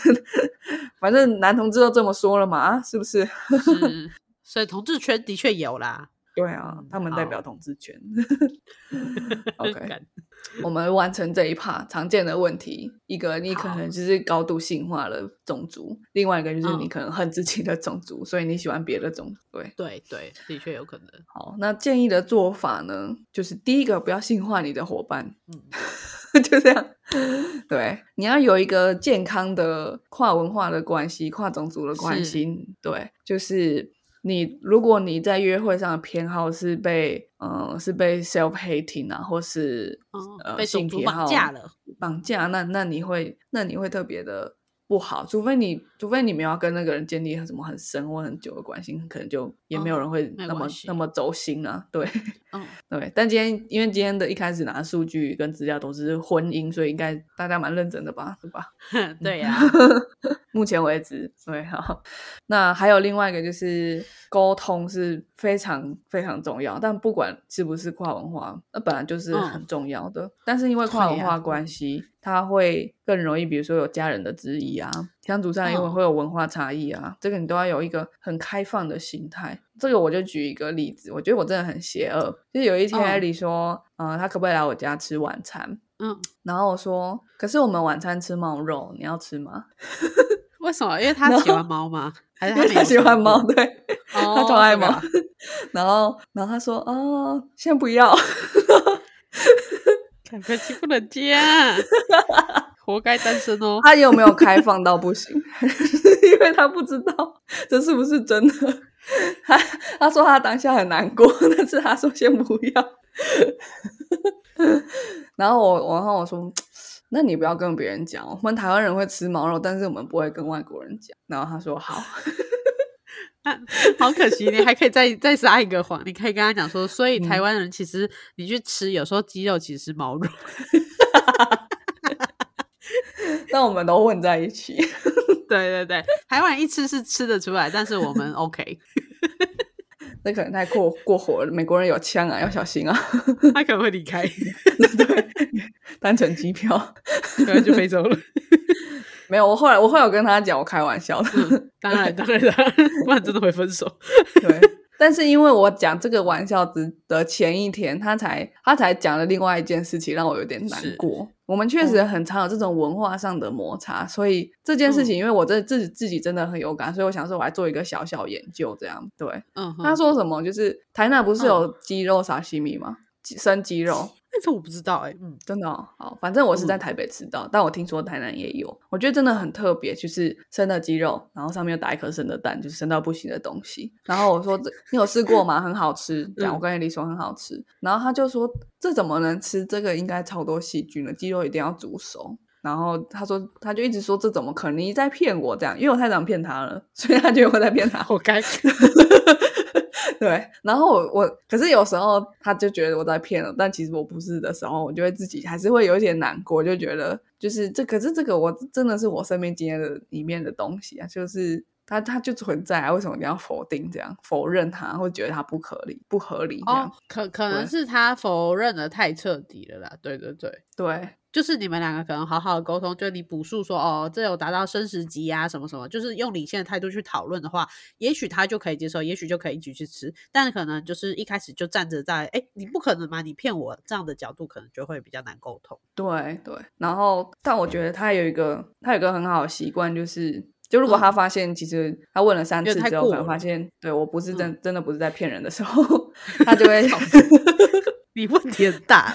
反正男同志都这么说了嘛，是不是？是，所以同志圈的确有啦。对啊，他们代表统治权。OK，我们完成这一 part 常见的问题，一个你可能就是高度性化的种族，另外一个就是你可能恨自己的种族，所以你喜欢别的种族。对对对，的确有可能。好，那建议的做法呢，就是第一个不要性化你的伙伴，嗯，就这样。对，你要有一个健康的跨文化的关系、跨种族的关系。对，就是。你如果你在约会上的偏好是被嗯是被 self hating 啊，或是呃被种族绑架了，绑架，那那你会那你会特别的。不好，除非你，除非你们要跟那个人建立什么很深或很久的关系，可能就也没有人会那么那么走心啊。对，嗯，对。但今天因为今天的一开始拿数据跟资料都是婚姻，所以应该大家蛮认真的吧？对吧？对呀。目前为止，对哈。那还有另外一个就是沟通是非常非常重要，但不管是不是跨文化，那本来就是很重要的。但是因为跨文化关系。他会更容易，比如说有家人的质疑啊，相处上因为会有文化差异啊，这个你都要有一个很开放的心态。这个我就举一个例子，我觉得我真的很邪恶。就是有一天艾莉说，嗯，他可不可以来我家吃晚餐？嗯，然后我说，可是我们晚餐吃猫肉，你要吃吗？为什么？因为他喜欢猫吗？还是他喜欢猫？对，他超爱猫。然后，然后他说，哦，先不要。看客气不能见，活该单身哦。他有没有开放到不行？因为他不知道这是不是真的。他他说他当下很难过，但是他说先不要。然后我，然后我说，那你不要跟别人讲，我们台湾人会吃毛肉，但是我们不会跟外国人讲。然后他说好。好可惜，你还可以再再撒一个谎，你可以跟他讲说，所以台湾人其实你去吃，有时候鸡肉其实是毛肉。但我们都混在一起。对对对，台湾人一吃是吃得出来，但是我们 OK。那可能太过过火了，美国人有枪啊，要小心啊。他可能会离开，对，单程机票，可能就飞走了。没有，我后来我后来有跟他讲，我开玩笑的。当然当然，不然真的会分手。对。但是因为我讲这个玩笑的前一天，他才他才讲了另外一件事情，让我有点难过。我们确实很常有这种文化上的摩擦，所以这件事情，因为我这自己自己真的很有感，所以我想说，我来做一个小小研究，这样对。嗯，他说什么？就是台南不是有鸡肉沙西米吗？生鸡肉。这我不知道哎，嗯，真的哦，好，反正我是在台北吃到，但我听说台南也有，我觉得真的很特别，就是生的鸡肉，然后上面又打一颗生的蛋，就是生到不行的东西。然后我说这你有试过吗？很好吃，讲我跟艾丽说很好吃，然后他就说这怎么能吃？这个应该超多细菌了，鸡肉一定要煮熟。然后他说他就一直说这怎么可能？你在骗我这样，因为我太常骗他了，所以他觉得我在骗他，活该。对，然后我我可是有时候他就觉得我在骗了，但其实我不是的时候，我就会自己还是会有一点难过，就觉得就是这可是这个我真的是我生命经验的里面的东西啊，就是它它就存在啊，为什么你要否定这样否认它，或觉得它不合理不合理这样？可可能是他否认的太彻底了啦，对对对对。就是你们两个可能好好的沟通，就你补述说哦，这有达到生食级啊，什么什么，就是用理性的态度去讨论的话，也许他就可以接受，也许就可以一起去吃。但是可能就是一开始就站着在，哎，你不可能嘛，你骗我这样的角度，可能就会比较难沟通。对对，然后但我觉得他有一个，他有一个很好的习惯，就是就如果他发现其实他问了三次之后，可能发现对我不是真真的不是在骗人的时候，他就会 你问题很大。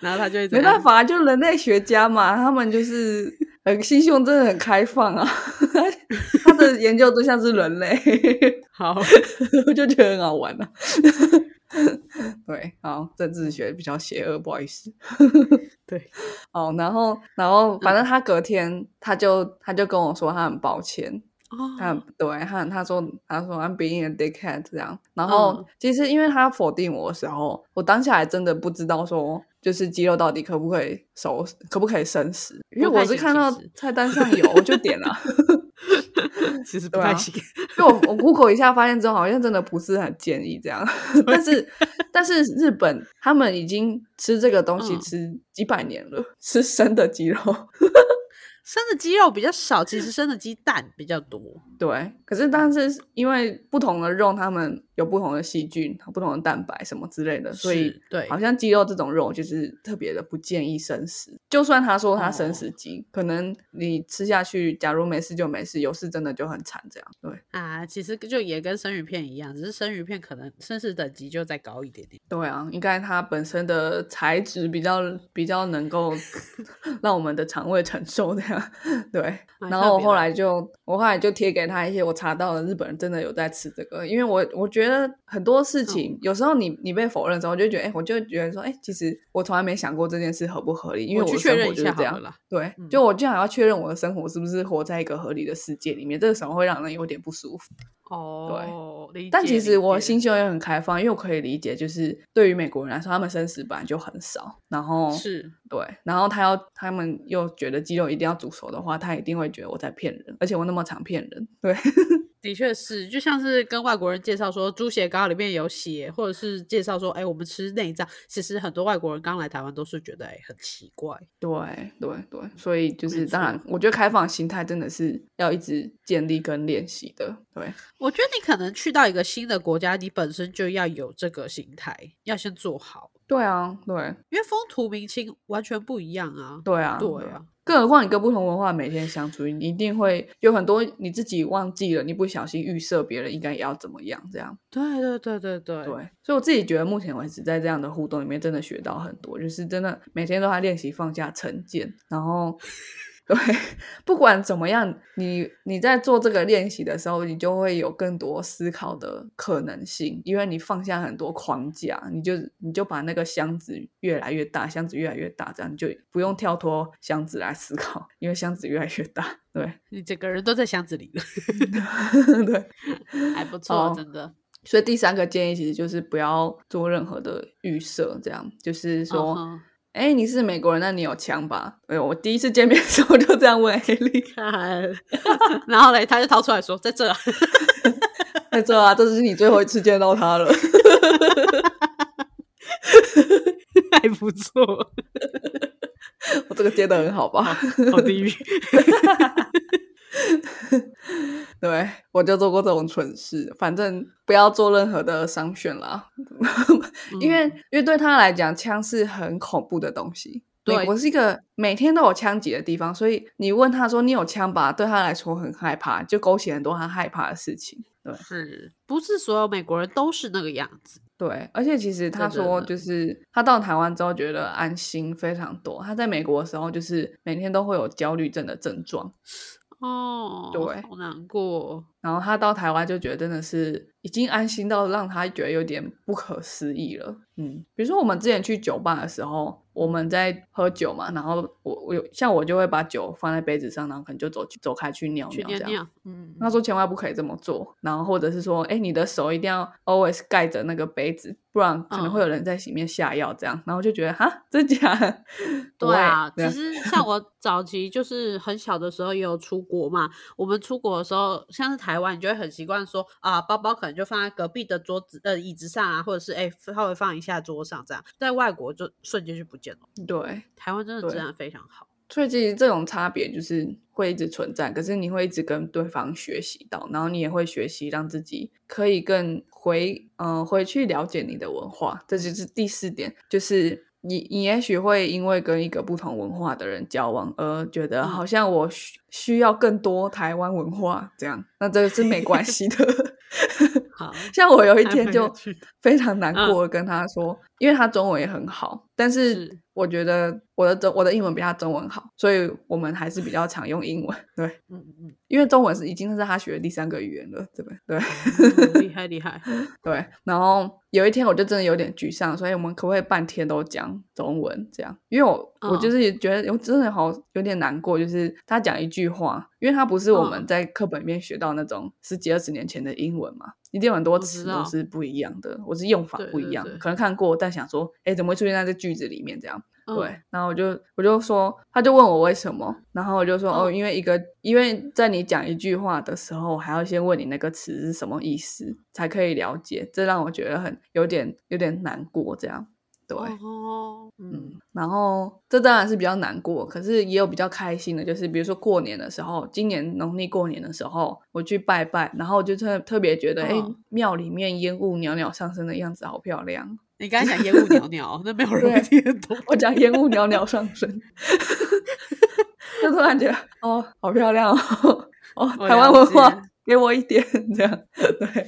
然后他就没办法，就人类学家嘛，他们就是呃心胸真的很开放啊。他的 研究对象是人类，好，我就觉得很好玩啊。对，好，政治学比较邪恶，不好意思。对，哦，然后，然后，反正他隔天他就他就跟我说他很抱歉。他对他他说他说 I'm being a dickhead 这样，然后其实因为他否定我的时候，我当下还真的不知道说就是鸡肉到底可不可以熟，可不可以生食，因为我是看到菜单上有我就点了，其实不太行。因为我我 Google 一下发现之后，好像真的不是很建议这样，但是但是日本他们已经吃这个东西吃几百年了，吃生的鸡肉。生的鸡肉比较少，其实生的鸡蛋比较多。对，可是但是因为不同的肉，他们。有不同的细菌、不同的蛋白什么之类的，所以对，好像鸡肉这种肉就是特别的不建议生食。就算他说他生食鸡，可能你吃下去，假如没事就没事，有事真的就很惨。这样对啊，其实就也跟生鱼片一样，只是生鱼片可能生食等级就再高一点点。对啊，应该它本身的材质比较比较能够 让我们的肠胃承受这样。对，然后我后来就我后来就贴给他一些我查到的日本人真的有在吃这个，因为我我觉得。很多事情，有时候你你被否认之后，我就觉得，哎，我就觉得说，哎，其实我从来没想过这件事合不合理，因为我的生活就是这样了。对，就我就想要确认我的生活是不是活在一个合理的世界里面，这个时候会让人有点不舒服。哦，对。但其实我心胸也很开放，因为我可以理解，就是对于美国人来说，他们生食本来就很少，然后是对，然后他要他们又觉得鸡肉一定要煮熟的话，他一定会觉得我在骗人，而且我那么常骗人，对。的确是，就像是跟外国人介绍说猪血糕里面有血，或者是介绍说，哎，我们吃内脏。其实很多外国人刚来台湾都是觉得，哎，很奇怪。对对对，所以就是当然，我觉得开放心态真的是要一直建立跟练习的。对，我觉得你可能去到一个新的国家，你本身就要有这个心态，要先做好。对啊，对，因为风土民情完全不一样啊。对啊，对啊。更何况你跟不同文化每天相处，你一定会有很多你自己忘记了，你不小心预设别人应该也要怎么样，这样。对对对对对。对，所以我自己觉得目前为止在这样的互动里面，真的学到很多，就是真的每天都在练习放下成见，然后。对，不管怎么样，你你在做这个练习的时候，你就会有更多思考的可能性，因为你放下很多框架，你就你就把那个箱子越来越大，箱子越来越大，这样就不用跳脱箱子来思考，因为箱子越来越大。对，你整个人都在箱子里了。对，还不错，真的。所以第三个建议其实就是不要做任何的预设，这样就是说。哎，你是美国人，那你有枪吧？哎，我第一次见面的时候就这样问艾莉，然后嘞，他就掏出来说，在这，啊 在这啊，这是你最后一次见到他了，还不错，我这个接的很好吧？好地狱。对，我就做过这种蠢事。反正不要做任何的商选啦，因为因为对他来讲，枪是很恐怖的东西。对我是一个每天都有枪击的地方，所以你问他说你有枪吧，对他来说很害怕，就勾起很多他害怕的事情。对，是不是所有美国人都是那个样子？对，而且其实他说，就是他到台湾之后觉得安心非常多。他在美国的时候，就是每天都会有焦虑症的症状。哦，对，好难过。然后他到台湾就觉得真的是已经安心到让他觉得有点不可思议了。嗯，比如说我们之前去酒吧的时候。我们在喝酒嘛，然后我我有像我就会把酒放在杯子上，然后可能就走走开去尿尿这样。嗯，他说千万不可以这么做，然后或者是说，哎，你的手一定要 always 盖着那个杯子，不然可能会有人在里面下药这样。然后就觉得哈，真假？对啊，其实像我早期就是很小的时候也有出国嘛，我们出国的时候，像是台湾，你就会很习惯说啊，包包可能就放在隔壁的桌子呃椅子上啊，或者是哎稍微放一下桌上这样。在外国就瞬间就不见了。对，台湾真的治安非常好，所以其实这种差别就是会一直存在。可是你会一直跟对方学习到，然后你也会学习让自己可以更回嗯回去了解你的文化。这就是第四点，就是你你也许会因为跟一个不同文化的人交往而觉得好像我需需要更多台湾文化这样，那这个是没关系的。好像我有一天就非常难过，跟他说，因为他中文也很好，但是我觉得我的中我的英文比他中文好，所以我们还是比较常用英文。对，嗯嗯，因为中文是已经是他学的第三个语言了，对不对？对，厉害厉害。对，然后有一天我就真的有点沮丧，所以我们可不可以半天都讲中文这样？因为我我就是觉得我真的好有点难过，就是他讲一句话，因为他不是我们在课本里面学到那种十几二十年前的英文嘛。一定有很多词都是不一样的，我是用法不一样，可能看过，但想说，哎，怎么会出现在这句子里面？这样，对，然后我就我就说，他就问我为什么，然后我就说，哦，因为一个，因为在你讲一句话的时候，还要先问你那个词是什么意思，才可以了解，这让我觉得很有点有点难过，这样。对，嗯，然后这当然是比较难过，可是也有比较开心的，就是比如说过年的时候，今年农历过年的时候，我去拜拜，然后我就特特别觉得，哎，庙里面烟雾袅袅上升的样子好漂亮。你刚才讲烟雾袅袅，那没有人听懂。我讲烟雾袅袅上升，就突然觉得，哦，好漂亮哦，哦，台湾文化，给我一点这样。对，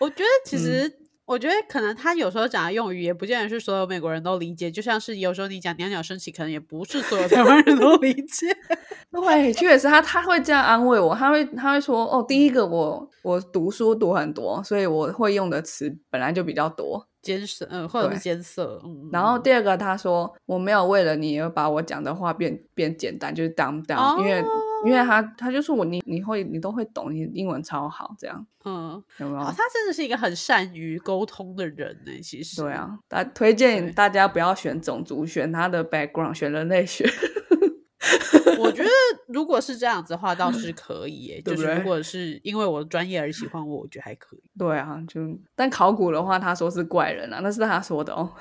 我觉得其实。我觉得可能他有时候讲的用语也不见得是所有美国人都理解，就像是有时候你讲袅袅升起，可能也不是所有台湾人都理解。对，确实他他会这样安慰我，他会他会说哦，第一个我我读书读很多，所以我会用的词本来就比较多，艰涩嗯，或者是艰涩。然后第二个他说我没有为了你而把我讲的话变变简单，就是当当，因为。因为他他就说我你你会你都会懂，你英文超好这样，嗯，有没有？他真的是一个很善于沟通的人呢。其实对啊，他推荐大家不要选种族，选他的 background，选人类学。我觉得如果是这样子的话，倒是可以耶。就是如果是因为我的专业而喜欢我，我觉得还可以。对啊，就但考古的话，他说是怪人啊，那是他说的哦。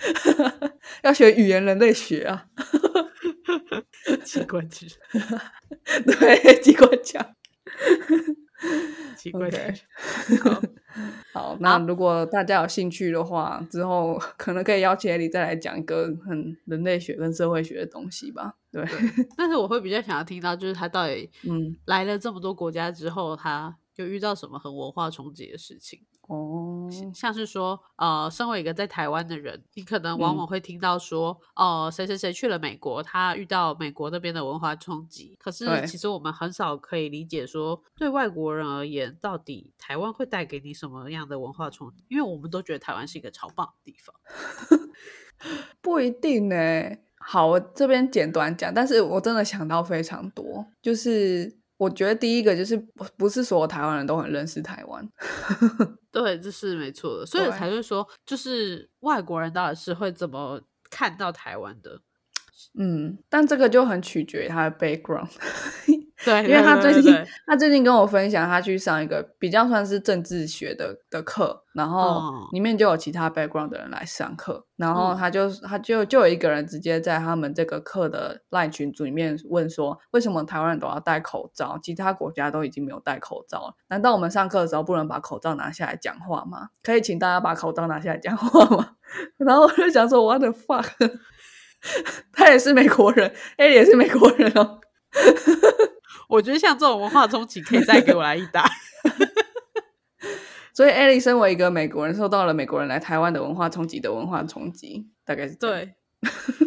要学语言人类学啊。机关枪，对，机关枪，机关枪。好，那如果大家有兴趣的话，之后 可能可以邀请你再来讲一个很人类学跟社会学的东西吧。对，但是我会比较想要听到，就是他到底 嗯来了这么多国家之后，他有遇到什么很文化冲击的事情。哦，像是说，呃，身为一个在台湾的人，你可能往往会听到说，哦，谁谁谁去了美国，他遇到美国那边的文化冲击。可是其实我们很少可以理解说，对外国人而言，到底台湾会带给你什么样的文化冲击？因为我们都觉得台湾是一个超棒的地方，不一定呢。好，我这边简短讲，但是我真的想到非常多，就是。我觉得第一个就是不不是所有台湾人都很认识台湾，对，这是没错的，所以才会说，就是外国人到底是会怎么看到台湾的？嗯，但这个就很取决于他的 background。对，因为他最近 他最近跟我分享，他去上一个比较算是政治学的的课，然后里面就有其他 background 的人来上课，然后他就他就就有一个人直接在他们这个课的 line 群组里面问说，为什么台湾人都要戴口罩，其他国家都已经没有戴口罩了？难道我们上课的时候不能把口罩拿下来讲话吗？可以请大家把口罩拿下来讲话吗？然后我就想说，what the fuck？他也是美国人哎也是美国人哦。我觉得像这种文化冲击，可以再给我来一打。所以艾莉身为一个美国人，受到了美国人来台湾的文化冲击的文化冲击，大概是对。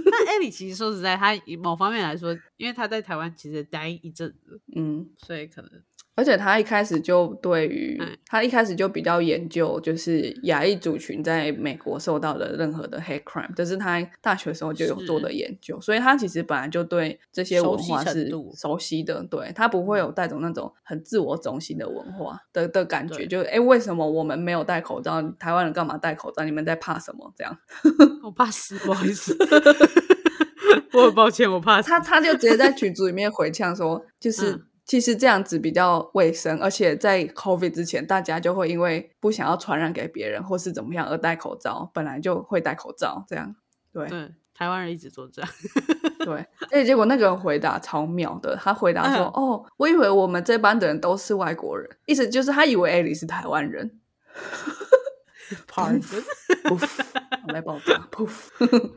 那艾莉其实说实在，她某方面来说，因为她在台湾其实待一阵子，嗯，所以可能。而且他一开始就对于他一开始就比较研究，就是亚裔族群在美国受到的任何的 hate crime，这是他大学时候就有做的研究，所以他其实本来就对这些文化是熟悉的，对他不会有带走那种很自我中心的文化的的感觉，就哎，为什么我们没有戴口罩？台湾人干嘛戴口罩？你们在怕什么？这样，我怕死，不好意思，我很抱歉，我怕他，他就直接在群组里面回呛说，就是。其实这样子比较卫生，而且在 COVID 之前，大家就会因为不想要传染给别人或是怎么样而戴口罩，本来就会戴口罩。这样，对，对，台湾人一直做这样，对。哎，结果那个人回答超妙的，他回答说：“哦，我以为我们这班的人都是外国人，意思就是他以为艾莉是台湾人。” Pardon，来爆炸，poof。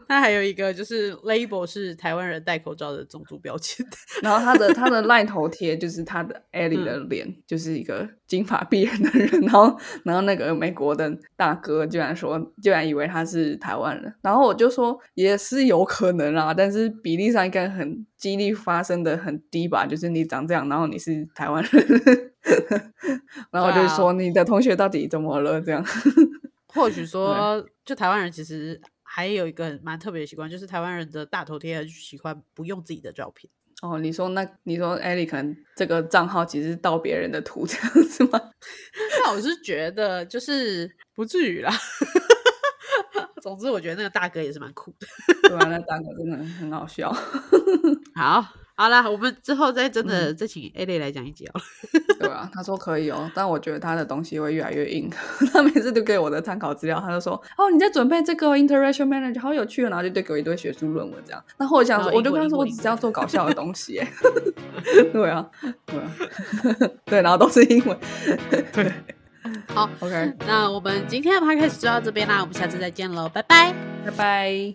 那还有一个就是 label 是台湾人戴口罩的种族标签，然后他的他的赖头贴就是他的 Ellie 的脸，就是一个金发碧眼的人，然后然后那个美国的大哥居然说，居然以为他是台湾人，然后我就说也是有可能啦，但是比例上应该很几率发生的很低吧，就是你长这样，然后你是台湾人，然后我就说你的同学到底怎么了这样。或许说，就台湾人其实还有一个蛮特别的习惯，就是台湾人的大头贴喜欢不用自己的照片。哦，你说那你说艾莉可能这个账号其实是盗别人的图，这样子吗？那我是觉得就是不至于啦。总之，我觉得那个大哥也是蛮酷的。对啊，那大哥真的很好笑。好。好啦，我们之后再真的再请 A 类来讲一集哦。对啊，他说可以哦，但我觉得他的东西会越来越硬。他每次都给我的参考资料，他就说：“哦，你在准备这个 interaction manager，好有趣哦。”然后就对给我一堆学术论文这样。然后我想说，我就跟他说，我只是要做搞笑的东西。对啊，对啊，对，然后都是英文。对，好，OK，那我们今天的 podcast 就到这边啦，我们下次再见喽，拜拜，拜拜。